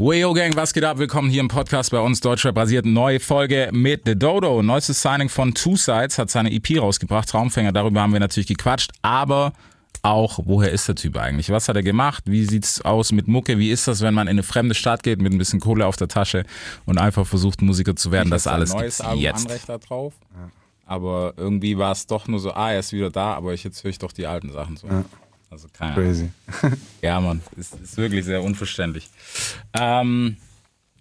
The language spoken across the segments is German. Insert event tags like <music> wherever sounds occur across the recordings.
Wayo Gang, was geht ab? Willkommen hier im Podcast bei uns, Deutschrap basiert. Neue Folge mit The Dodo. Neuestes Signing von Two Sides hat seine EP rausgebracht, Traumfänger. Darüber haben wir natürlich gequatscht, aber auch, woher ist der Typ eigentlich? Was hat er gemacht? Wie sieht's aus mit Mucke? Wie ist das, wenn man in eine fremde Stadt geht mit ein bisschen Kohle auf der Tasche und einfach versucht, Musiker zu werden? das alles neues gibt's Album jetzt. Anrecht da drauf. Aber irgendwie war es doch nur so, ah, er ist wieder da, aber ich, jetzt höre ich doch die alten Sachen so. Ja. Also keine Ahnung. Crazy. <laughs> Ja, Mann, ist, ist wirklich sehr unverständlich. Ähm,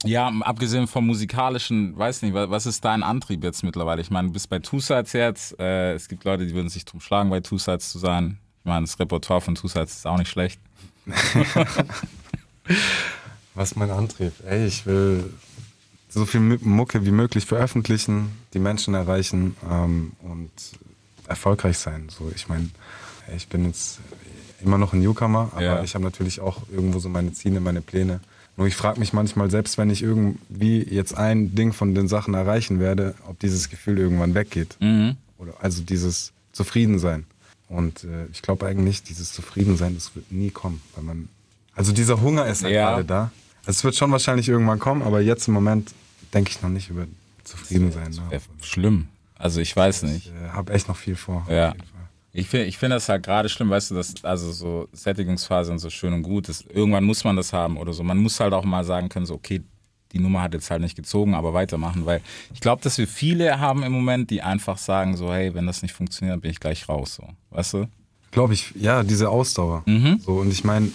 ja, abgesehen vom musikalischen, weiß nicht, wa- was ist dein Antrieb jetzt mittlerweile? Ich meine, du bist bei Two Sides jetzt. Äh, es gibt Leute, die würden sich drum schlagen, bei Two Sides zu sein. Ich meine, das Repertoire von Two Sides ist auch nicht schlecht. <laughs> Was ist mein Antrieb? Ey, ich will so viel Mu- Mucke wie möglich veröffentlichen, die Menschen erreichen ähm, und erfolgreich sein. So, ich meine, ich bin jetzt immer noch ein Newcomer, aber Ja. ich habe natürlich auch irgendwo so meine Ziele, meine Pläne. Nur ich frage mich manchmal, selbst wenn ich irgendwie jetzt ein Ding von den Sachen erreichen werde, ob dieses Gefühl irgendwann weggeht. Mhm. Oder also dieses Zufriedensein. Und äh, ich glaube eigentlich, dieses Zufriedensein, das wird nie kommen. Weil man, also dieser Hunger ist halt Ja. gerade da. Es wird schon wahrscheinlich irgendwann kommen, aber jetzt im Moment denke ich noch nicht über Zufriedensein. Ne? Wäre schlimm. Also ich weiß nicht. Ich äh, habe echt noch viel vor. auf Ja. Ich finde ich find das halt gerade schlimm, weißt du, dass also so Sättigungsphase und so schön und gut ist. Irgendwann muss man das haben oder so. Man muss halt auch mal sagen können, so, okay, die Nummer hat jetzt halt nicht gezogen, aber weitermachen, weil ich glaube, dass wir viele haben im Moment, die einfach sagen so, hey, wenn das nicht funktioniert, bin ich gleich raus, so. Weißt du? Glaube ich, ja, diese Ausdauer. Mhm. So, und ich meine,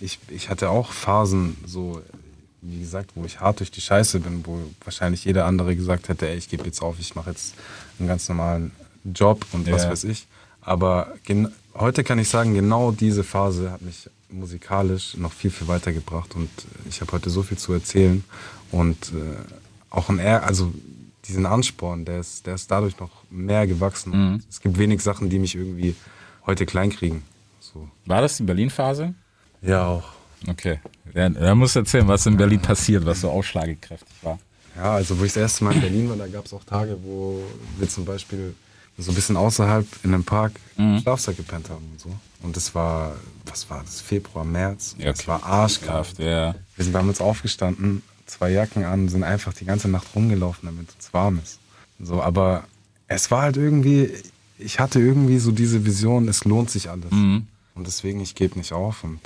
ich, ich hatte auch Phasen, so, wie gesagt, wo ich hart durch die Scheiße bin, wo wahrscheinlich jeder andere gesagt hätte, ey, ich gebe jetzt auf, ich mache jetzt einen ganz normalen Job und was Ja. weiß ich. Aber heute kann ich sagen, genau diese Phase hat mich musikalisch noch viel, viel weitergebracht und ich habe heute so viel zu erzählen und äh, auch ein eher, also diesen Ansporn, der ist, der ist dadurch noch mehr gewachsen. Mhm. Es gibt wenig Sachen, die mich irgendwie heute kleinkriegen. So. War das die Berlin-Phase? Ja, auch. Okay. Ja, da musst du erzählen, was in Berlin passiert, was so ausschlagkräftig war. Ja, also wo ich das erste Mal in Berlin war, da gab es auch Tage, wo wir zum Beispiel so ein bisschen außerhalb in einem Park im Schlafsack gepennt haben und so. Und das war, was war das, Februar, März. Ja, Es war arschkalt. Kraft, ja. Wir sind- uns aufgestanden, zwei Jacken an, sind einfach die ganze Nacht rumgelaufen, damit es warm ist. So, aber es war halt irgendwie, ich hatte irgendwie so diese Vision, es lohnt sich alles. Und deswegen, ich gebe nicht auf und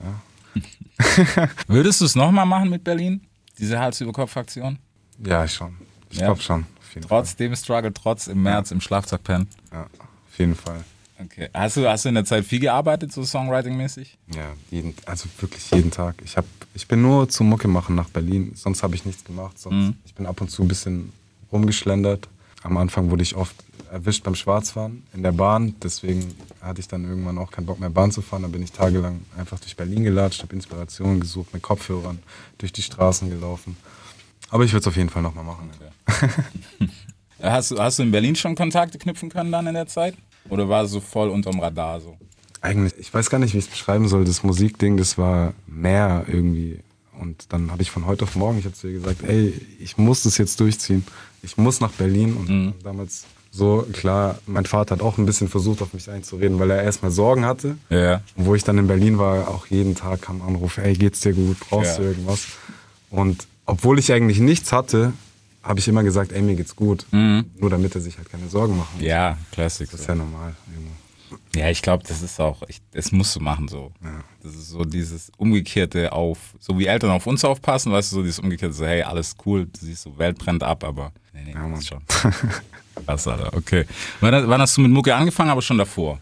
<laughs> Würdest du es nochmal machen mit Berlin? Diese Hals-über-Kopf-Aktion? ja, schon. Ich Ja. glaube schon. Jeden Trotz dem Struggle, trotz im März im Schlafsack pennen? Fall. Ja, auf jeden Fall. Okay. Hast du, hast du in der Zeit viel gearbeitet, so Songwriting-mäßig? Ja, jeden, also wirklich jeden Tag. Ich, hab, ich bin nur zum Mucke machen nach Berlin, sonst habe ich nichts gemacht. Sonst, Mhm. Ich bin ab und zu ein bisschen rumgeschlendert. Am Anfang wurde ich oft erwischt beim Schwarzfahren in der Bahn, deswegen hatte ich dann irgendwann auch keinen Bock mehr Bahn zu fahren. Dann bin ich tagelang einfach durch Berlin gelatscht, habe Inspiration gesucht, mit Kopfhörern durch die Straßen gelaufen. Aber ich würde es auf jeden Fall nochmal machen. <laughs> Hast, du- hast du in Berlin schon Kontakte knüpfen können dann in der Zeit? Oder war es so voll unterm Radar so? Eigentlich, ich weiß gar nicht, wie ich es beschreiben soll. Das Musikding, das war mehr irgendwie. Und dann habe ich von heute auf morgen, ich habe zu ihr gesagt, ey, ich muss das jetzt durchziehen. Ich muss nach Berlin. Und damals so, klar, mein Vater hat auch ein bisschen versucht, auf mich einzureden, weil er erstmal Sorgen hatte. Ja. Und wo ich dann in Berlin war, auch jeden Tag kam Anruf, ey, geht's dir gut, brauchst Ja. du irgendwas? Und obwohl ich eigentlich nichts hatte, habe ich immer gesagt, ey, mir geht's gut. Nur damit er sich halt keine Sorgen machen muss. Ja, Classic. Das ist ja normal. irgendwo. Ja, ich glaube, das ist auch, ich, das musst du machen so. Das ist so dieses umgekehrte auf, so wie Eltern auf uns aufpassen, weißt du, so dieses umgekehrte, so hey, alles cool, du siehst so, Welt brennt ab, aber nee, nee, Ja, Mann. schon. Krass, Alter, okay. Wann, wann hast du mit Mucke angefangen, aber schon davor?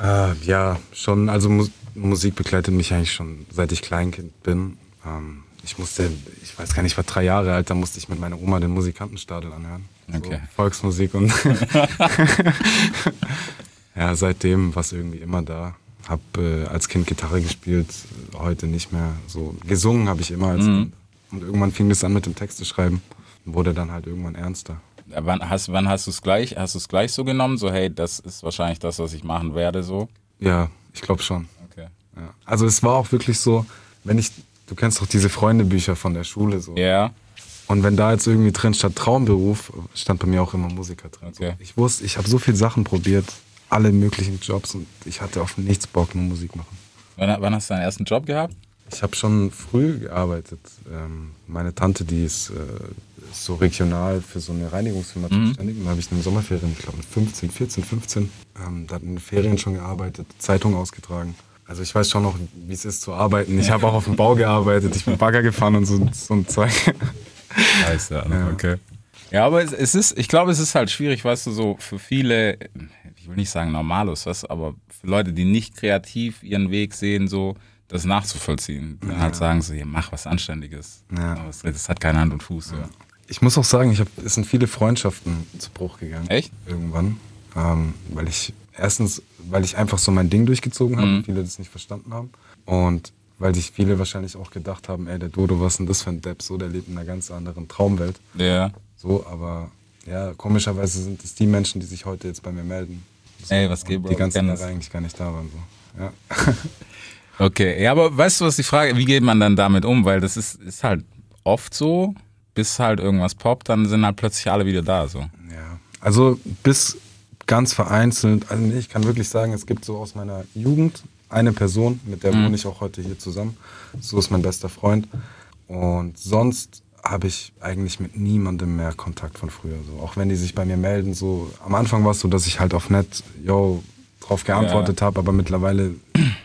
Äh, ja, schon. Also Mu Musik begleitet mich eigentlich schon seit ich Kleinkind bin. Ähm, ich musste, ich weiß gar nicht, ich war drei Jahre alt, da musste ich mit meiner Oma den Musikantenstadel anhören. Okay. So, Volksmusik und <laughs> ja, seitdem war es irgendwie immer da. Hab äh, als Kind Gitarre gespielt, heute nicht mehr. So gesungen habe ich immer als Kind. Und irgendwann fing das an mit dem Texte schreiben. Wurde dann halt irgendwann ernster. Wann hast, wann hast du es gleich, hast du es gleich so genommen, so hey, das ist wahrscheinlich das, was ich machen werde, so? Ja, ich glaube schon. Okay. Ja. Also es war auch wirklich so, wenn ich, du kennst doch diese Freundebücher von der Schule so. Ja. Und wenn da jetzt irgendwie drin statt Traumberuf, stand bei mir auch immer Musiker drin. Okay. So. Ich wusste, ich habe so viele Sachen probiert, alle möglichen Jobs und ich hatte auf nichts Bock, nur Musik machen. Wann, wann hast du deinen ersten Job gehabt? Ich habe schon früh gearbeitet. Ähm, meine Tante, die ist, äh, so regional für so eine Reinigungsfirma Mhm. zuständig. Und da habe ich in den Sommerferien, ich glaube mit 15, 14, 15, ähm, da in den Ferien schon gearbeitet, Zeitung ausgetragen. Also ich weiß schon noch, wie es ist zu arbeiten. Ich habe auch auf dem Bau gearbeitet, ich bin Bagger gefahren und so, so ein Zeug. Scheiße, ja. okay. Ja, aber es, es ist, ich glaube, es ist halt schwierig, weißt du, so für viele, ich will nicht sagen Normalos, was, aber für Leute, die nicht kreativ ihren Weg sehen, so das nachzuvollziehen. Dann halt sagen so, hier, mach was Anständiges. Ja. Aber es- Das hat keine Hand und Fuß. Ja. Ich muss auch sagen, ich hab, es sind viele Freundschaften zu Bruch gegangen. Echt? Irgendwann. Ähm, weil ich, erstens, weil ich einfach so mein Ding durchgezogen habe und viele das nicht verstanden haben. Und weil sich viele wahrscheinlich auch gedacht haben, ey, der Dodo, was ist denn das für ein Depp? So, der lebt in einer ganz anderen Traumwelt. ja. So, aber ja, komischerweise sind es die Menschen, die sich heute jetzt bei mir melden. So, Ey, was geht, Bro? Die ganzen Jahre eigentlich gar nicht da waren. So. Ja. <laughs> Okay, ja, aber weißt du, was die Frage, wie geht man dann damit um? Weil das ist, ist halt oft so, bis halt irgendwas poppt, dann sind halt plötzlich alle wieder da. So. Ja, also bis ganz vereinzelt, also nee, ich kann wirklich sagen, es gibt so aus meiner Jugend eine Person, mit der wohne ich auch heute hier zusammen. So ist mein bester Freund. Und sonst habe ich eigentlich mit niemandem mehr Kontakt von früher. So. Auch wenn die sich bei mir melden, so am Anfang war es so, dass ich halt auf nett, yo, drauf geantwortet habe, aber mittlerweile,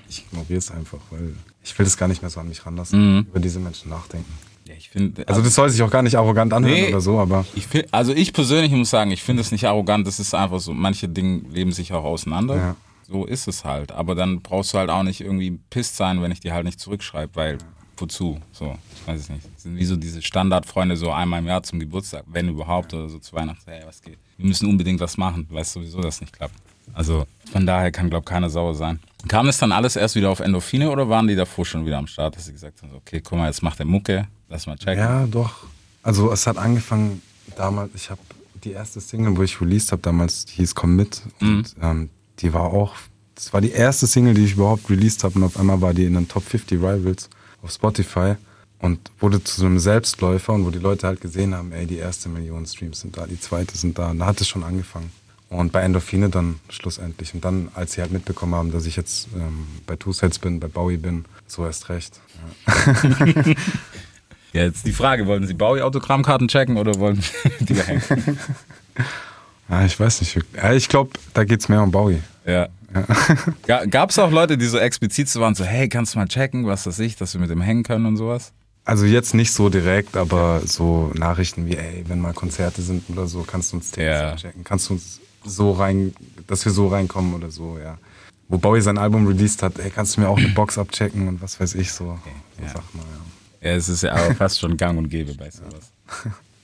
ich ignoriere es einfach, weil ich will das gar nicht mehr so an mich ranlassen, über diese Menschen nachdenken. Ja, ich finde, Also das soll sich auch gar nicht arrogant anhören Nee. oder so, aber Ich find, also ich persönlich muss sagen, ich finde es nicht arrogant, das ist einfach so, manche Dinge leben sich auch auseinander. Ja. So ist es halt. Aber dann brauchst du halt auch nicht irgendwie pisst sein, wenn ich dir halt nicht zurückschreibe, weil wozu? So, ich weiß es nicht. Das sind wie so diese Standardfreunde so einmal im Jahr zum Geburtstag, wenn überhaupt, oder so zu Weihnachten, hey, was geht? Wir müssen unbedingt was machen, weißt sowieso, dass nicht klappt. Also von daher kann, glaube keiner sauer sein. Kam es dann alles erst wieder auf Endorphine oder waren die davor schon wieder am Start, dass sie gesagt haben, okay, guck mal, jetzt macht der Mucke, lass mal checken. Ja, doch. Also es hat angefangen damals, ich habe die erste Single, wo ich released habe, damals die hieß Komm mit. Und ähm, die war auch, das war die erste Single, die ich überhaupt released habe und auf einmal war die in den Top 50 Rivals auf Spotify und wurde zu so einem Selbstläufer und wo die Leute halt gesehen haben, ey, die erste Million Streams sind da, die zweite sind da und da hat es schon angefangen. Und bei Endorphine dann schlussendlich. Und dann, als sie halt mitbekommen haben, dass ich jetzt ähm, bei Two Sets bin, bei Bowie bin, so erst recht. Ja. <laughs> <laughs> Ja, jetzt die Frage, wollen Sie Bowie-Autogrammkarten checken oder wollen Sie <laughs> die hängen? Ja, <laughs> ich weiß nicht. ich glaube, da geht es mehr um Bowie. Ja. ja. <laughs> Gab es auch Leute, die so explizit so waren, so, hey, kannst du mal checken, was das ich, dass wir mit dem hängen können und sowas? Also jetzt nicht so direkt, aber so Nachrichten wie, ey, wenn mal Konzerte sind oder so, kannst du uns Tickets Ja. checken. Kannst du uns so rein, dass wir so reinkommen oder so, ja. Wo Bowie sein Album released hat, ey, kannst du mir auch eine <clears throat> Box abchecken und was weiß ich so. so ja. Sachen, ja. Ja, es ist ja aber fast schon gang und gäbe bei sowas.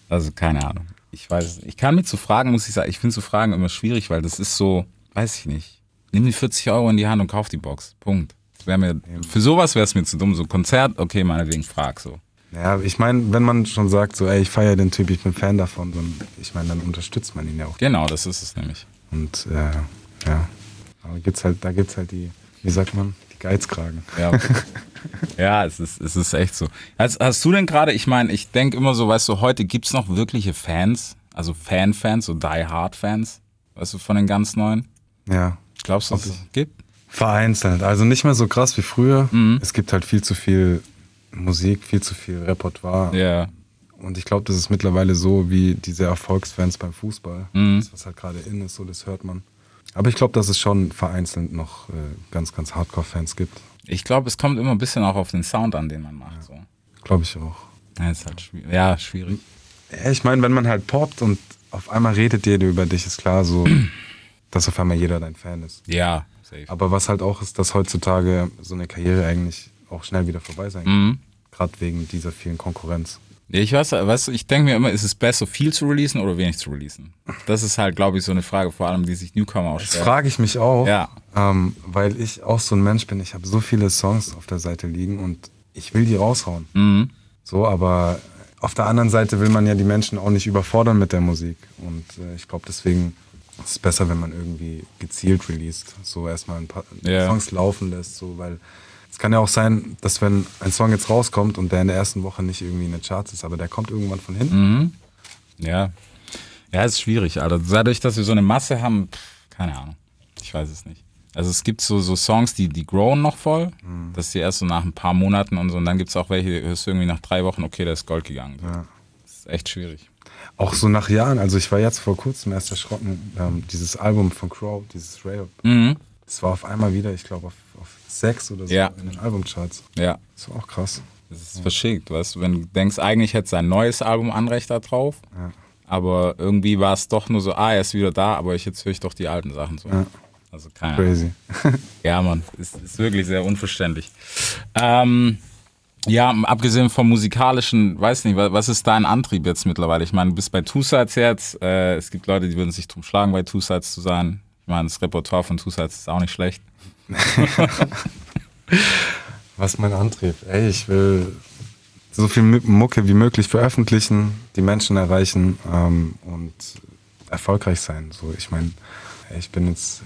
Also keine Ahnung. Ich weiß. Ich kann mit zu Fragen, muss ich sagen, ich finde so Fragen immer schwierig, weil das ist so, weiß ich nicht. Nimm die 40 Euro in die Hand und kauf die Box. Punkt. Mir, für sowas wäre es mir zu dumm. So Konzert, okay, meinetwegen frag so. Ja, ich meine, wenn man schon sagt, so, ey, ich feiere den Typ, ich bin Fan davon, dann, ich meine, dann unterstützt man ihn ja auch. Genau, das ist es nämlich. Und äh, ja, aber gibt's halt, da gibt's halt die, wie sagt man, die Geizkragen. Ja, <laughs> ja es, ist, es ist echt so. Hast, hast du denn gerade, ich meine, ich denke immer so, weißt du, heute gibt es noch wirkliche Fans, also Fan-Fans, so Die-Hard-Fans, weißt du, von den ganz neuen? Ja, Glaubst du, dass es gibt? Vereinzelt, also nicht mehr so krass wie früher. Es gibt halt viel zu viel Musik, viel zu viel Repertoire. Ja. Und ich glaube, das ist mittlerweile so wie diese Erfolgsfans beim Fußball. Mhm. Das, was halt gerade in ist, so das hört man. Aber ich glaube, dass es schon vereinzelt noch äh, ganz, ganz Hardcore-Fans gibt. Ich glaube, es kommt immer ein bisschen auch auf den Sound an, den man macht. So. Glaube ich auch. Ja, ist halt schwierig. Ja, schwierig. Ja, ich meine, wenn man halt poppt und auf einmal redet jeder über dich, ist klar so, <clears throat> dass auf einmal jeder dein Fan ist. Ja, safe. Aber was halt auch ist, dass heutzutage so eine Karriere eigentlich auch schnell wieder vorbei sein kann. Mhm. Gerade wegen dieser vielen Konkurrenz. Ich weiß, weißt du, ich denke mir immer, ist es besser, viel zu releasen oder wenig zu releasen? Das ist halt, glaube ich, so eine Frage, vor allem, die sich Newcomer auch Das stellen. frage ich mich auch, Ja. ähm, weil ich auch so ein Mensch bin. Ich habe so viele Songs auf der Seite liegen und ich will die raushauen. Mhm. So, aber auf der anderen Seite will man ja die Menschen auch nicht überfordern mit der Musik. Und äh, ich glaube, deswegen ist es besser, wenn man irgendwie gezielt released. So erstmal ein paar Ja. Songs laufen lässt, so, weil es kann ja auch sein, dass wenn ein Song jetzt rauskommt und der in der ersten Woche nicht irgendwie in den Charts ist, aber der kommt irgendwann von hinten. Mhm. Ja. Ja, ist schwierig, Alter. Dadurch, dass wir so eine Masse haben, pff, keine Ahnung. Ich weiß es nicht. Also es gibt so, so Songs, die, die growen noch voll. Mhm. Das ist die erst so nach ein paar Monaten und so. Und dann gibt es auch welche, die hörst du irgendwie nach drei Wochen, okay, der ist Gold gegangen. Ja. Das ist echt schwierig. Auch so nach Jahren, also ich war jetzt vor kurzem erst erschrocken, ähm, dieses Album von Crow, dieses Ray Up, Mhm. Das war auf einmal wieder, ich glaube, auf, auf sechs oder so Ja. in den Albumcharts. Ja, Das war auch krass. das ist verschickt, weißt du, wenn du denkst, eigentlich hätte sein neues Album Anrecht da drauf, Ja. aber irgendwie war es doch nur so, ah, er ist wieder da, aber ich, jetzt höre ich doch die alten Sachen so. Ja. Also keine Ahnung. Crazy. Ja, Mann, ist, ist wirklich sehr unverständlich. Ähm, ja, abgesehen vom musikalischen, weiß nicht, wa- was ist dein Antrieb jetzt mittlerweile? Ich meine, du bist bei Two Sides jetzt. Äh, es gibt Leute, die würden sich drum schlagen, bei Two Sides zu sein. Ich meine, das Repertoire von Sides ist auch nicht schlecht. <laughs> Was mein Antrieb? Ey, ich will so viel Mu- Mucke wie möglich veröffentlichen, die Menschen erreichen ähm, und erfolgreich sein. So, ich meine, ich bin jetzt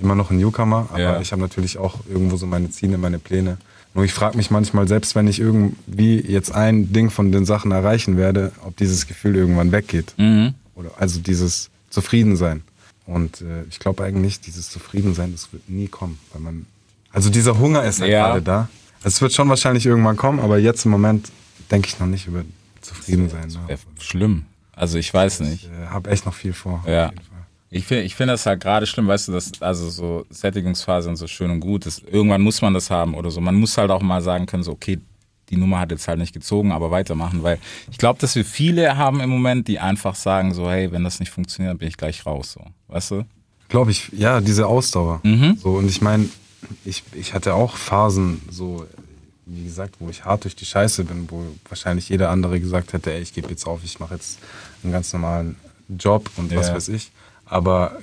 immer noch ein Newcomer, aber Ja. ich habe natürlich auch irgendwo so meine Ziele, meine Pläne. Nur ich frage mich manchmal, selbst wenn ich irgendwie jetzt ein Ding von den Sachen erreichen werde, ob dieses Gefühl irgendwann weggeht. Mhm. Oder also dieses Zufriedensein. Und äh, ich glaube eigentlich, dieses Zufriedensein, das wird nie kommen, weil man also dieser Hunger ist halt Ja. gerade da. Es wird schon wahrscheinlich irgendwann kommen, aber jetzt im Moment denke ich noch nicht über Zufriedensein. Ne? Wäre schlimm. Also ich weiß nicht. Ich äh, habe echt noch viel vor. Ja. Auf jeden Fall. Ich finde ich find das halt gerade schlimm, weißt du, dass also so Sättigungsphase und so schön und gut ist. Irgendwann muss man das haben oder so. Man muss halt auch mal sagen können, so, okay, die Nummer hat jetzt halt nicht gezogen, aber weitermachen, weil ich glaube, dass wir viele haben im Moment, die einfach sagen so, hey, wenn das nicht funktioniert, dann bin ich gleich raus, so. Weißt du? Glaube ich, ja, diese Ausdauer. Mhm. So, und ich meine, ich, ich hatte auch Phasen, so, wie gesagt, wo ich hart durch die Scheiße bin, wo wahrscheinlich jeder andere gesagt hätte, ey, ich gebe jetzt auf, ich mache jetzt einen ganz normalen Job und was Ja. weiß ich. Aber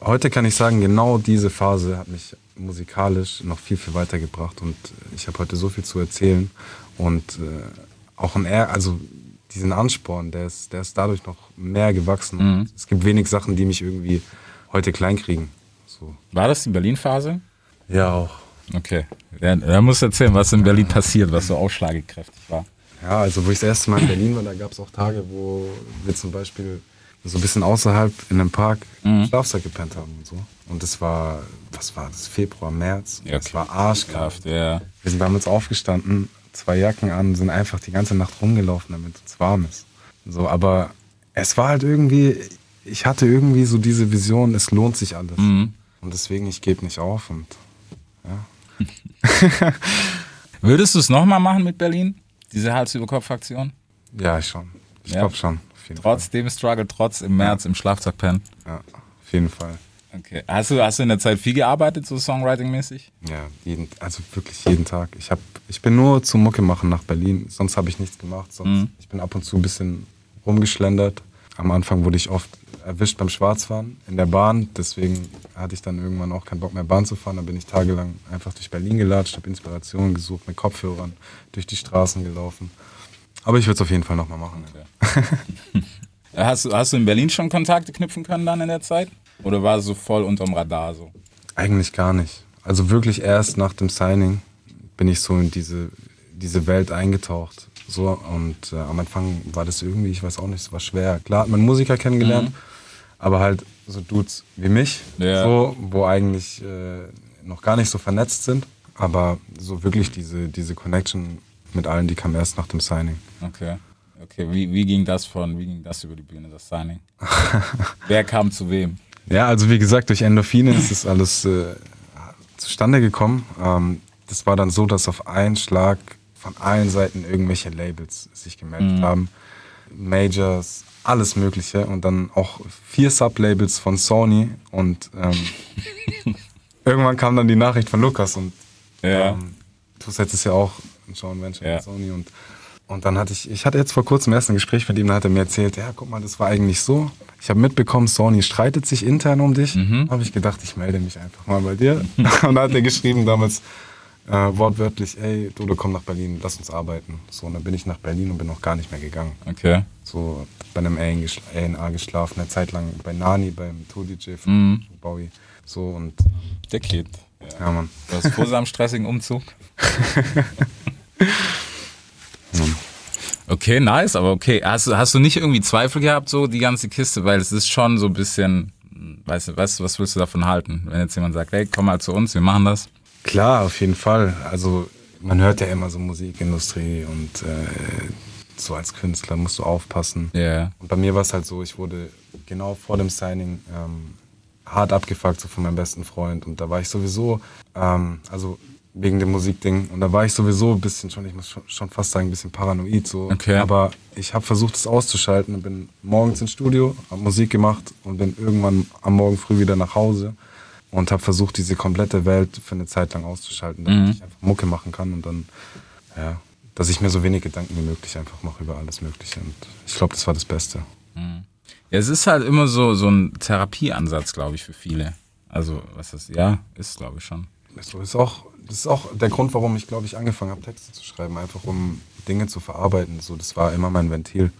heute kann ich sagen, genau diese Phase hat mich musikalisch noch viel, viel weitergebracht und äh, ich habe heute so viel zu erzählen und äh, auch ein Ehr also diesen Ansporn, der ist, der ist dadurch noch mehr gewachsen. Mhm. Es gibt wenig Sachen, die mich irgendwie heute kleinkriegen. So. War das die Berlin-Phase? Ja, auch. Okay. Ja, da musst du erzählen, was in Berlin passiert, was so ausschlagekräftig war. Ja, also wo ich das erste Mal in Berlin war, da gab es auch Tage, wo wir zum Beispiel so ein bisschen außerhalb in einem Park im Schlafsack gepennt haben und so. Und das war, was war das, Februar, März? Ja, Es war arschkalt. Kraft, ja. Wir sind damals aufgestanden, zwei Jacken an, sind einfach die ganze Nacht rumgelaufen, damit es warm ist. So, aber es war halt irgendwie, ich hatte irgendwie so diese Vision, es lohnt sich alles. Mhm. Und deswegen, ich gebe nicht auf und <laughs> Würdest du es nochmal machen mit Berlin? Diese Hals-über-Kopf-Aktion? ja, ich schon. Ich Ja. glaube schon. Jeden Trotz dem Struggle, trotz im März im Schlafsack pennen. Fall. Ja, auf jeden Fall. Okay. Hast du, hast du in der Zeit viel gearbeitet, so Songwriting-mäßig? Ja, jeden, also wirklich jeden Tag. Ich, hab, ich bin nur zum Mucke machen nach Berlin, sonst habe ich nichts gemacht. Sonst, Mhm. Ich bin ab und zu ein bisschen rumgeschlendert. Am Anfang wurde ich oft erwischt beim Schwarzfahren in der Bahn, deswegen hatte ich dann irgendwann auch keinen Bock mehr Bahn zu fahren. Da bin ich tagelang einfach durch Berlin gelatscht, habe Inspiration gesucht, mit Kopfhörern durch die Straßen gelaufen. Aber ich würde es auf jeden Fall nochmal machen. <laughs> Hast, du- hast du in Berlin schon Kontakte knüpfen können dann in der Zeit? Oder war es so voll unterm Radar so? Eigentlich gar nicht. Also wirklich erst nach dem Signing bin ich so in diese, diese Welt eingetaucht. So, und äh, am Anfang war das irgendwie, ich weiß auch nicht, es war schwer. Klar hat man Musiker kennengelernt, aber halt so Dudes wie mich, Ja. so, wo eigentlich äh, noch gar nicht so vernetzt sind. Aber so wirklich diese, diese Connection mit allen, die kam erst nach dem Signing. Okay. Okay, wie, wie ging das von, wie ging das über die Bühne, das Signing? <laughs> Wer kam zu wem? Ja, also wie gesagt, durch Endorphine ist das alles äh, zustande gekommen. Ähm, das war dann so, dass auf einen Schlag von allen Seiten irgendwelche Labels sich gemeldet haben. Majors, alles Mögliche. Und dann auch vier Sublabels von Sony. Und ähm, <laughs> irgendwann kam dann die Nachricht von Lukas. Und Ja. ähm, Tussets ist ja auch Joint Venture Ja. mit Sony. Und, und dann hatte ich, ich hatte jetzt vor kurzem erst ein Gespräch mit ihm, da hat er mir erzählt, ja, guck mal, das war eigentlich so. Ich habe mitbekommen, Sony streitet sich intern um dich. Habe ich gedacht, ich melde mich einfach mal bei dir. <laughs> und da hat er geschrieben damals äh, wortwörtlich, ey, Dodo, komm nach Berlin, lass uns arbeiten. So, und dann bin ich nach Berlin und bin noch gar nicht mehr gegangen. Okay. So bei einem A&A geschlafen, eine Zeit lang bei Nani, beim Tour-DJ von Bowie. So und Der Kid. Ja. ja, Mann. Du hast vor seinem stressigen Umzug. <laughs> Okay, nice, aber okay. Hast, du- hast du nicht irgendwie Zweifel gehabt, so die ganze Kiste? Weil es ist schon so ein bisschen, weißt du, weißt, was willst du davon halten? Wenn jetzt jemand sagt, hey, komm mal zu uns, wir machen das. Klar, auf jeden Fall. Also man hört ja immer so Musikindustrie und äh, so als Künstler musst du aufpassen. Ja. Yeah. Und bei mir war es halt so, ich wurde genau vor dem Signing ähm, hart abgefuckt so von meinem besten Freund und da war ich sowieso, ähm, also wegen dem Musikding und da war ich sowieso ein bisschen schon, ich muss schon, schon fast sagen, ein bisschen paranoid so. Okay. Aber ich habe versucht, es auszuschalten und bin morgens ins Studio, habe Musik gemacht und bin irgendwann am Morgen früh wieder nach Hause und habe versucht, diese komplette Welt für eine Zeit lang auszuschalten, damit mhm. ich einfach Mucke machen kann und dann, ja, dass ich mir so wenig Gedanken wie möglich einfach mache über alles Mögliche. Und ich glaube, das war das Beste. Mhm. Ja, es ist halt immer so, so ein Therapieansatz, glaube ich, für viele. Also, was ist, ja, ist, glaube ich, schon. So ist auch, das ist auch der Grund, warum ich, glaube ich, angefangen habe, Texte zu schreiben, einfach um Dinge zu verarbeiten. So, das war immer mein Ventil.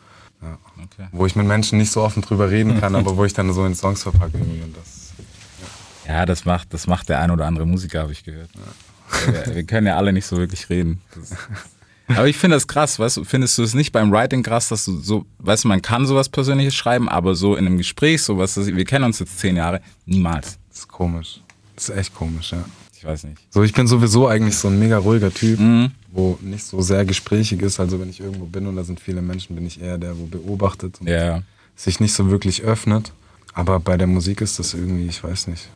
Ja. Okay. Wo ich mit Menschen nicht so offen drüber reden kann, <laughs> aber wo ich dann so in Songs verpacke irgendwie und das ja, das macht, das macht der ein oder andere Musiker, habe ich gehört. Ja. Wir, wir, können ja alle nicht so wirklich reden. Das, <laughs> aber ich finde das krass, weißt du, findest du es nicht beim Writing krass, dass du so, weißt du, man kann sowas Persönliches schreiben, aber so in einem Gespräch, sowas, wir kennen uns jetzt zehn Jahre, niemals. Das ist komisch. Das ist echt komisch, ja. Ich weiß nicht. So, ich bin sowieso eigentlich so ein mega ruhiger Typ, mhm. wo nicht so sehr gesprächig ist. Also wenn ich irgendwo bin und da sind viele Menschen, bin ich eher der, wo beobachtet und ja. sich nicht so wirklich öffnet. Aber bei der Musik ist das irgendwie, ich weiß nicht.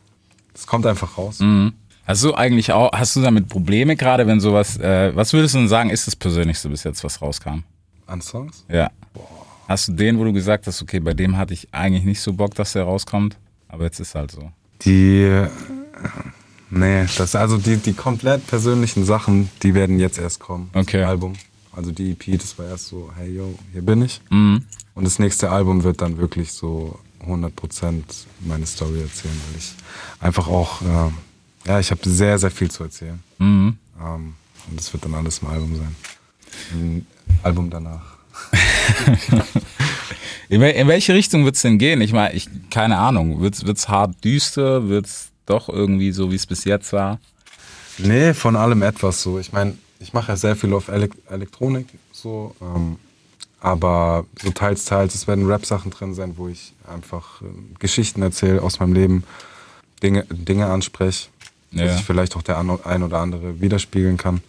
Das kommt einfach raus. Mhm. Hast du eigentlich auch, hast du damit Probleme gerade, wenn sowas, äh, was würdest du denn sagen, ist das Persönlichste bis jetzt, was rauskam? An Songs? Ja. Boah. Hast du den, wo du gesagt hast, okay, bei dem hatte ich eigentlich nicht so Bock, dass der rauskommt, aber jetzt ist halt so. Die, nee, das, also die, die komplett persönlichen Sachen, die werden jetzt erst kommen. Okay. Das Album. Also die EP, das war erst so, hey yo, hier bin ich. Mhm. Und das nächste Album wird dann wirklich so 100% meine Story erzählen, weil ich einfach auch, äh, ja, ich habe sehr, sehr viel zu erzählen. Mhm. Ähm, und das wird dann alles im Album sein. Ein Album danach. <laughs> in, in, welche Richtung wird es denn gehen? Ich meine, ich, keine Ahnung. Wird es hart düster? Wird es doch irgendwie so, wie es bis jetzt war? Nee, von allem etwas so. Ich meine, ich mache ja sehr viel auf Elektronik so. Ähm, aber so teils, teils. Es werden Rap-Sachen drin sein, wo ich einfach äh, Geschichten erzähle aus meinem Leben, Dinge, Dinge anspreche, ja. dass ich vielleicht auch der ein oder andere widerspiegeln kann.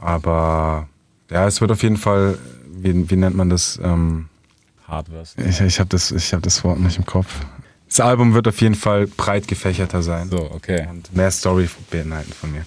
Aber ja, es wird auf jeden Fall, wie, wie nennt man das? Ähm, Hardware. Ich, ich habe das, hab das Wort nicht im Kopf. Das Album wird auf jeden Fall breit gefächerter sein. So, okay. Und mehr Story beinhalten von mir.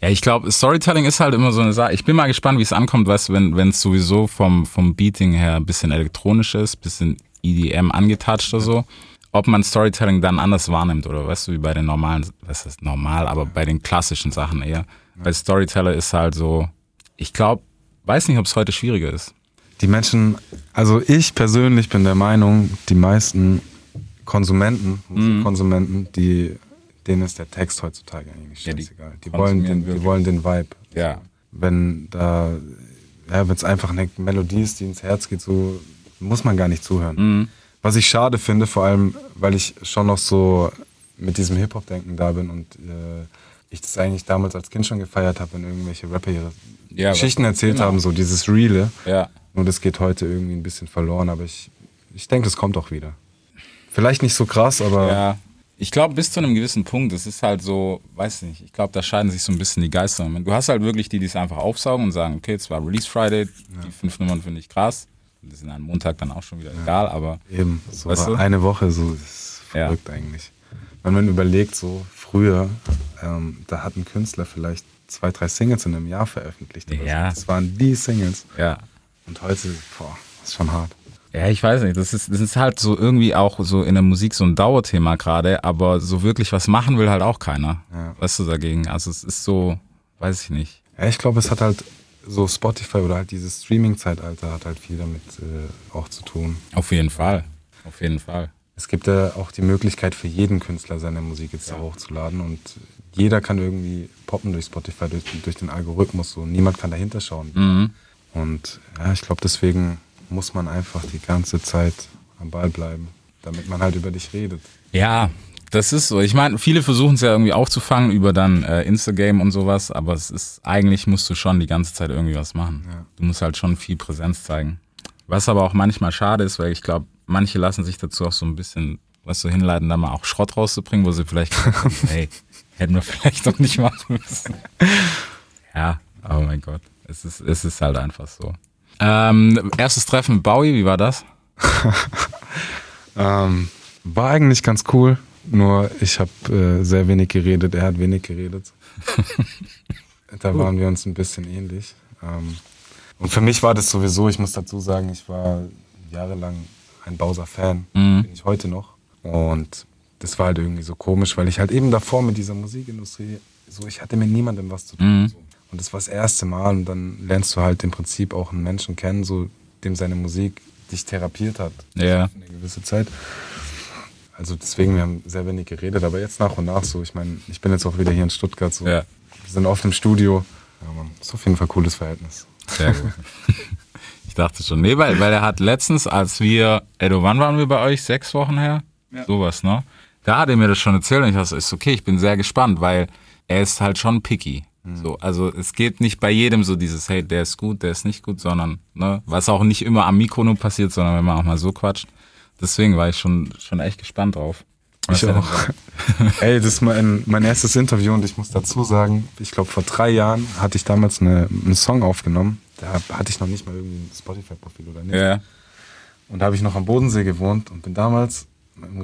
Ja, ich glaube, Storytelling ist halt immer so eine Sache. Ich bin mal gespannt, wie es ankommt, weißt du, wenn es sowieso vom, vom Beating her ein bisschen elektronisch ist, bisschen EDM angetatscht oder so, ob man Storytelling dann anders wahrnimmt oder weißt du, wie bei den normalen, was ist normal, aber bei den klassischen Sachen eher. Weil Storyteller ist halt so, ich glaube, weiß nicht, ob es heute schwieriger ist. Die Menschen, also ich persönlich bin der Meinung, die meisten Konsumenten, mhm. Musikkonsumenten, die denen ist der Text heutzutage eigentlich scheißegal. Ja, die, die wollen den, die wollen den Vibe. Ja. Wenn da, ja, wenn es einfach eine Melodie ist, die ins Herz geht, so muss man gar nicht zuhören. Mhm. Was ich schade finde, vor allem, weil ich schon noch so mit diesem Hip-Hop-Denken da bin und äh, ich das eigentlich damals als Kind schon gefeiert habe, wenn irgendwelche Rapper ihre ja, Geschichten erzählt genau. haben, so dieses Reale. Ja. Nur das geht heute irgendwie ein bisschen verloren, aber ich, ich denke, das kommt auch wieder. Vielleicht nicht so krass, aber ja. Ich glaube, bis zu einem gewissen Punkt, es ist halt so, weiß nicht, ich glaube, da scheiden sich so ein bisschen die Geister. Du hast halt wirklich die, die es einfach aufsaugen und sagen, okay, es war Release Friday, ja. die fünf Nummern finde ich krass. Die sind an Montag dann auch schon wieder ja. egal, aber. Eben, so weißt du? eine Woche, so ist verrückt ja. eigentlich. Wenn man überlegt, so früher, ähm, da hat ein Künstler vielleicht zwei, drei Singles in einem Jahr veröffentlicht. Ja. Das waren die Singles. Ja. Und heute, boah, ist schon hart. Ja, ich weiß nicht. Das ist, das ist halt so irgendwie auch so in der Musik so ein Dauerthema gerade, aber so wirklich was machen will halt auch keiner. Ja. Weißt du dagegen? Also es ist so, weiß ich nicht. Ja, ich glaube, es hat halt so Spotify oder halt dieses Streaming-Zeitalter hat halt viel damit äh, auch zu tun. Auf jeden Fall. Auf jeden Fall. Es gibt ja auch die Möglichkeit für jeden Künstler seine Musik jetzt ja. da hochzuladen und jeder kann irgendwie poppen durch Spotify, durch, durch den Algorithmus. So niemand kann dahinter schauen. Mhm. Und ja, ich glaube deswegen muss man einfach die ganze Zeit am Ball bleiben, damit man halt über dich redet. Ja, das ist so. Ich meine, viele versuchen es ja irgendwie aufzufangen über dann äh, Instagram und sowas, aber es ist eigentlich musst du schon die ganze Zeit irgendwie was machen. Ja. Du musst halt schon viel Präsenz zeigen. Was aber auch manchmal schade ist, weil ich glaube, manche lassen sich dazu auch so ein bisschen was so hinleiten, da mal auch Schrott rauszubringen, wo sie vielleicht, <laughs> hey, hätten wir vielleicht doch nicht machen müssen. <laughs> Ja, oh mein Gott. Es ist, es ist halt einfach so. Ähm, erstes Treffen mit Bowie, wie war das? <laughs> ähm, war eigentlich ganz cool, nur ich habe äh, sehr wenig geredet, er hat wenig geredet. <laughs> da waren wir uns ein bisschen ähnlich. Ähm, und für mich war das sowieso, ich muss dazu sagen, ich war jahrelang ein Bowser-Fan, mhm. bin ich heute noch. Und das war halt irgendwie so komisch, weil ich halt eben davor mit dieser Musikindustrie, so ich hatte mit niemandem was zu tun. Mhm. So. Und das war das erste Mal und dann lernst du halt im Prinzip auch einen Menschen kennen, so dem seine Musik dich therapiert hat. Ja. Für eine gewisse Zeit. Also deswegen, wir haben sehr wenig geredet, aber jetzt nach und nach so. Ich meine, ich bin jetzt auch wieder hier in Stuttgart so. Ja. Wir sind oft im Studio. Ja, man, ist auf jeden Fall ein cooles Verhältnis. Sehr gut. <laughs> ich dachte schon. Nee, weil, weil er hat letztens, als wir, Edo, wann waren wir bei euch? Sechs Wochen her? Ja. Sowas, ne? Da hat er mir das schon erzählt und ich dachte, ist okay, ich bin sehr gespannt, weil er ist halt schon picky. So, also es geht nicht bei jedem so dieses, hey, der ist gut, der ist nicht gut, sondern, ne, was auch nicht immer am Mikro nur passiert, sondern wenn man auch mal so quatscht. Deswegen war ich schon, schon echt gespannt drauf. Ich auch. <laughs> Ey, das ist mein, mein erstes Interview und ich muss dazu sagen, ich glaube vor drei Jahren hatte ich damals eine, einen Song aufgenommen. Da hatte ich noch nicht mal irgendwie ein Spotify-Profil oder nicht. Ja. Und da habe ich noch am Bodensee gewohnt und bin damals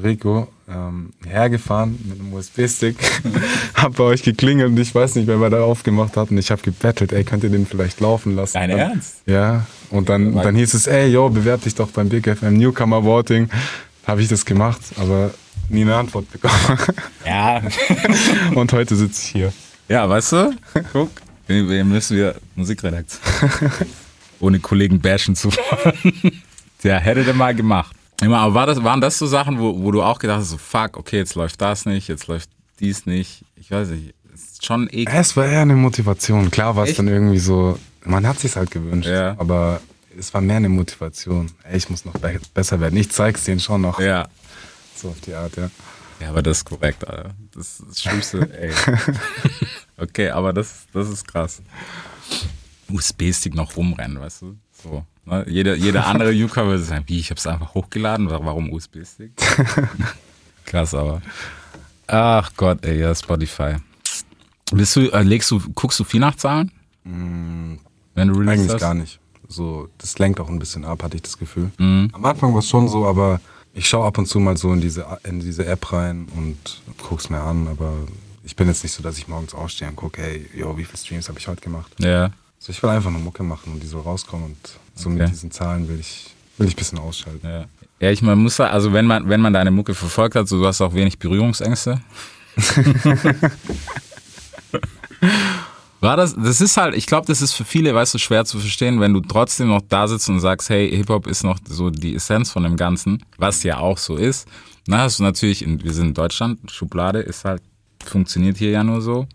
Rico ähm, hergefahren mit einem USB-Stick, <laughs> hab bei euch geklingelt und ich weiß nicht, wer wir da aufgemacht hat und ich habe gebettelt, ey, könnt ihr den vielleicht laufen lassen? Dein dann, Ernst? Ja, und dann, dann hieß es, ey, yo, bewerb dich doch beim Big FM Newcomer Voting. Habe ich das gemacht, aber nie eine Antwort bekommen. <laughs> Ja. <laughs> und heute sitze ich hier. Ja, weißt du? Guck, wir müssen wir Musikredaktion. Ohne Kollegen bashen zu wollen. Der hätte der mal gemacht. Immer, aber war das, waren das so Sachen, wo, wo du auch gedacht hast, so fuck, okay, jetzt läuft das nicht, jetzt läuft dies nicht. Ich weiß nicht, ist schon eklig. Es war eher eine Motivation. Klar war es dann irgendwie so, man hat sich halt gewünscht, ja. aber es war mehr eine Motivation. Ey, ich muss noch be besser werden. Ich zeig's denen schon noch. Ja. So auf die Art, ja. Ja, aber das ist korrekt, Alter. Das ist das Schlimmste, ey. <laughs> okay, aber das, das ist krass. USB-Stick noch rumrennen, weißt du? So. Ne? Jeder, jeder andere <laughs> Yuka würde sagen, wie, ich habe es einfach hochgeladen, warum USB-Stick? <laughs> Krass, aber. Ach Gott, ey, ja, Spotify. Bist du, äh, legst du, guckst du viel nach Zahlen? Mm, Wenn du Eigentlich hast? gar nicht. So, das lenkt auch ein bisschen ab, hatte ich das Gefühl. Mhm. Am Anfang war es schon so, aber ich schaue ab und zu mal so in diese, in diese App rein und guck's mir an, aber ich bin jetzt nicht so, dass ich morgens aufstehe und gucke, hey, yo, wie viele Streams habe ich heute gemacht? Ja. So, ich will einfach nur Mucke machen und die soll rauskommen und so okay. mit diesen Zahlen will ich, will ich ein bisschen ausschalten. Ja. Ja, ich man muss also wenn man, wenn man deine Mucke verfolgt hat, so du hast auch wenig Berührungsängste. <laughs> War das, das ist halt, ich glaube, das ist für viele, weißt du, schwer zu verstehen, wenn du trotzdem noch da sitzt und sagst, hey, Hip-Hop ist noch so die Essenz von dem Ganzen, was ja auch so ist. Na, hast du natürlich, wir sind in Deutschland, Schublade ist halt, funktioniert hier ja nur so.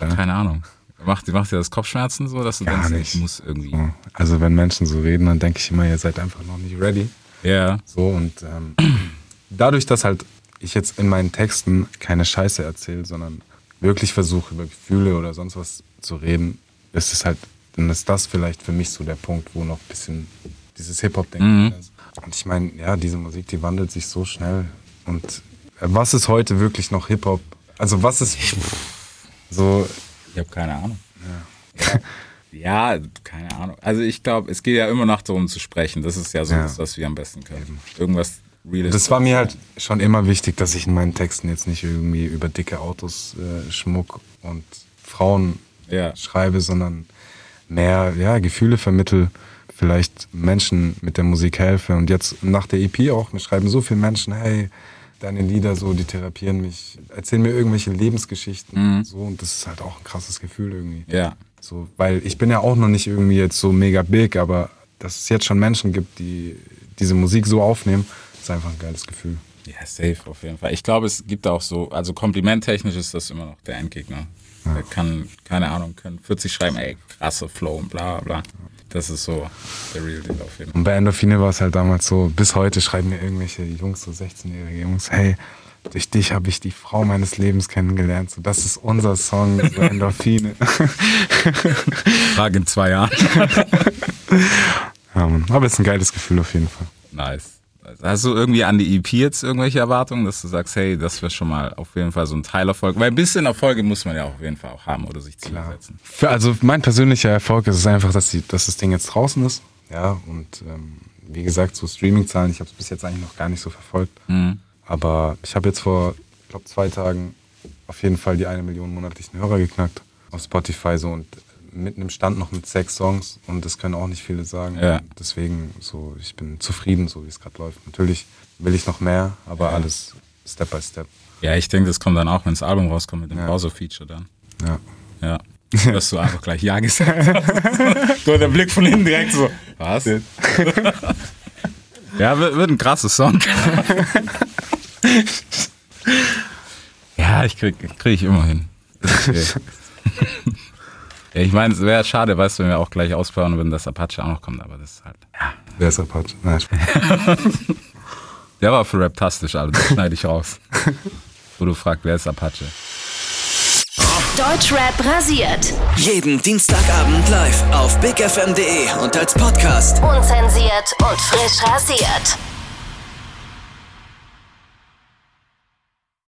Ja, Keine Ahnung. Macht, macht dir das Kopfschmerzen so, dass du Gar denkst, ich muss irgendwie. Also wenn Menschen so reden, dann denke ich immer, ihr seid einfach noch nicht ready. Ja. So und ähm, <clears throat> dadurch, dass halt ich jetzt in meinen Texten keine Scheiße erzähle, sondern wirklich versuche über Gefühle oder sonst was zu reden, ist es halt, dann ist das vielleicht für mich so der Punkt, wo noch ein bisschen dieses Hip-Hop-Denken Mhm. ist. Und ich meine, ja, diese Musik, die wandelt sich so schnell. Und äh, was ist heute wirklich noch Hip-Hop? Also was ist so, Ich habe keine Ahnung. Ja. <laughs> ja, keine Ahnung. Also ich glaube, es geht ja immer noch darum zu sprechen. Das ist ja so Ja. das, was wir am besten können. Irgendwas Reales. Das war mir halt schon immer wichtig, dass ich in meinen Texten jetzt nicht irgendwie über dicke Autos, äh, Schmuck und Frauen Ja. schreibe, sondern mehr ja, Gefühle vermittel, vielleicht Menschen mit der Musik helfe. Und jetzt nach der EP auch, mir schreiben so viele Menschen, hey, deine Lieder so, die therapieren mich, erzählen mir irgendwelche Lebensgeschichten. So, und das ist halt auch ein krasses Gefühl irgendwie. Ja. So, weil ich bin ja auch noch nicht irgendwie jetzt so mega big, aber dass es jetzt schon Menschen gibt, die diese Musik so aufnehmen, ist einfach ein geiles Gefühl. Ja, safe auf jeden Fall. Ich glaube, es gibt auch so, also komplimenttechnisch ist das immer noch der Endgegner. Der kann, keine Ahnung, können 40 schreiben, ey, krasse Flow und bla bla. Das ist so der Real Deal auf jeden Fall. Und bei Endorphine war es halt damals so, bis heute schreiben mir irgendwelche Jungs, so 16-jährige Jungs, hey, durch dich habe ich die Frau meines Lebens kennengelernt. So, das ist unser Song, so <laughs> Endorphine. <laughs> Frage in zwei Jahren. <laughs> ja, Mann. Aber es ist ein geiles Gefühl auf jeden Fall. Nice. Hast du irgendwie an die EP jetzt irgendwelche Erwartungen, dass du sagst, hey, das wäre schon mal auf jeden Fall so ein Teilerfolg? Weil ein bisschen Erfolge muss man ja auf jeden Fall auch haben oder sich Ziele setzen. Für, also mein persönlicher Erfolg ist es einfach, dass, die, dass das Ding jetzt draußen ist. Ja, und ähm, wie gesagt, so Streaming-Zahlen, ich habe es bis jetzt eigentlich noch gar nicht so verfolgt. Mhm. Aber ich habe jetzt vor, ich glaube, zwei Tagen auf jeden Fall die eine Million monatlichen Hörer geknackt auf Spotify so und mit einem Stand noch mit sechs Songs und das können auch nicht viele sagen. Ja. Deswegen so, ich bin zufrieden, so wie es gerade läuft. Natürlich will ich noch mehr, aber alles Step by Step. Ja, ich denke, das kommt dann auch, wenn das Album rauskommt mit dem Ja. Browser-Feature dann. Ja. Ja. Dass du einfach gleich Ja gesagt <laughs> hast. so der Blick von hinten direkt so. Was? ja, wird, wird ein krasses Song. <laughs> ja, ich krieg, krieg ich immer hin. Okay. <laughs> ja, ich meine, es wäre schade, weißt du, wenn wir auch gleich ausbauen würden, dass Apache auch noch kommt, aber das ist halt. Ja. Wer ist Apache? Nein. <laughs> Der war für Raptastisch, also das schneide ich raus. Wo du fragst, wer ist Apache? Deutschrap rasiert. Jeden Dienstagabend live auf bigfm.de und als Podcast. Unzensiert und frisch rasiert.